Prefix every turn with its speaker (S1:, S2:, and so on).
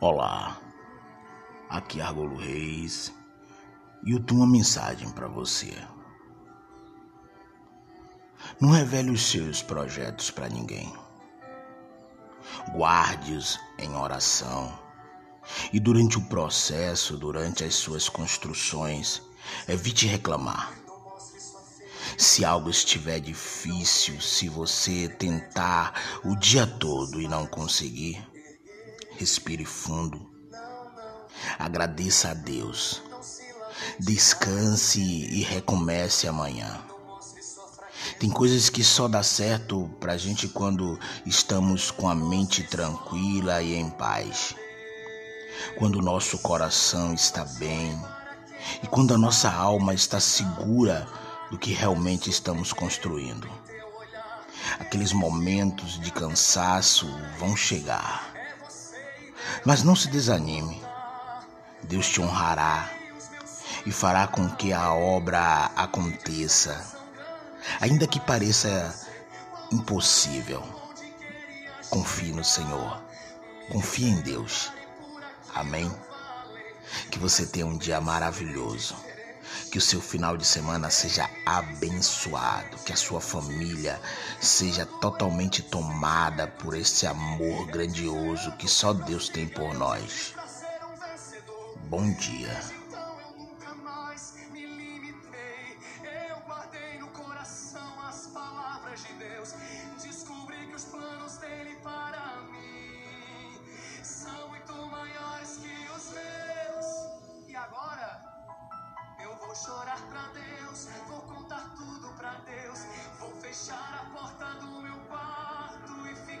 S1: Olá, aqui é Argolo Reis e eu tenho uma mensagem para você. Não revele os seus projetos para ninguém. Guarde-os em oração e durante o processo, durante as suas construções, evite reclamar. Se algo estiver difícil, se você tentar o dia todo e não conseguir, Respire fundo. Agradeça a Deus. Descanse e recomece amanhã. Tem coisas que só dá certo pra gente quando estamos com a mente tranquila e em paz. Quando o nosso coração está bem e quando a nossa alma está segura do que realmente estamos construindo. Aqueles momentos de cansaço vão chegar mas não se desanime. Deus te honrará e fará com que a obra aconteça, ainda que pareça impossível. Confie no Senhor, confie em Deus. Amém? Que você tenha um dia maravilhoso. Que o seu final de semana seja abençoado, que a sua família seja totalmente tomada por esse amor grandioso que só Deus tem por nós. Bom dia. chorar pra Deus, vou contar tudo pra Deus.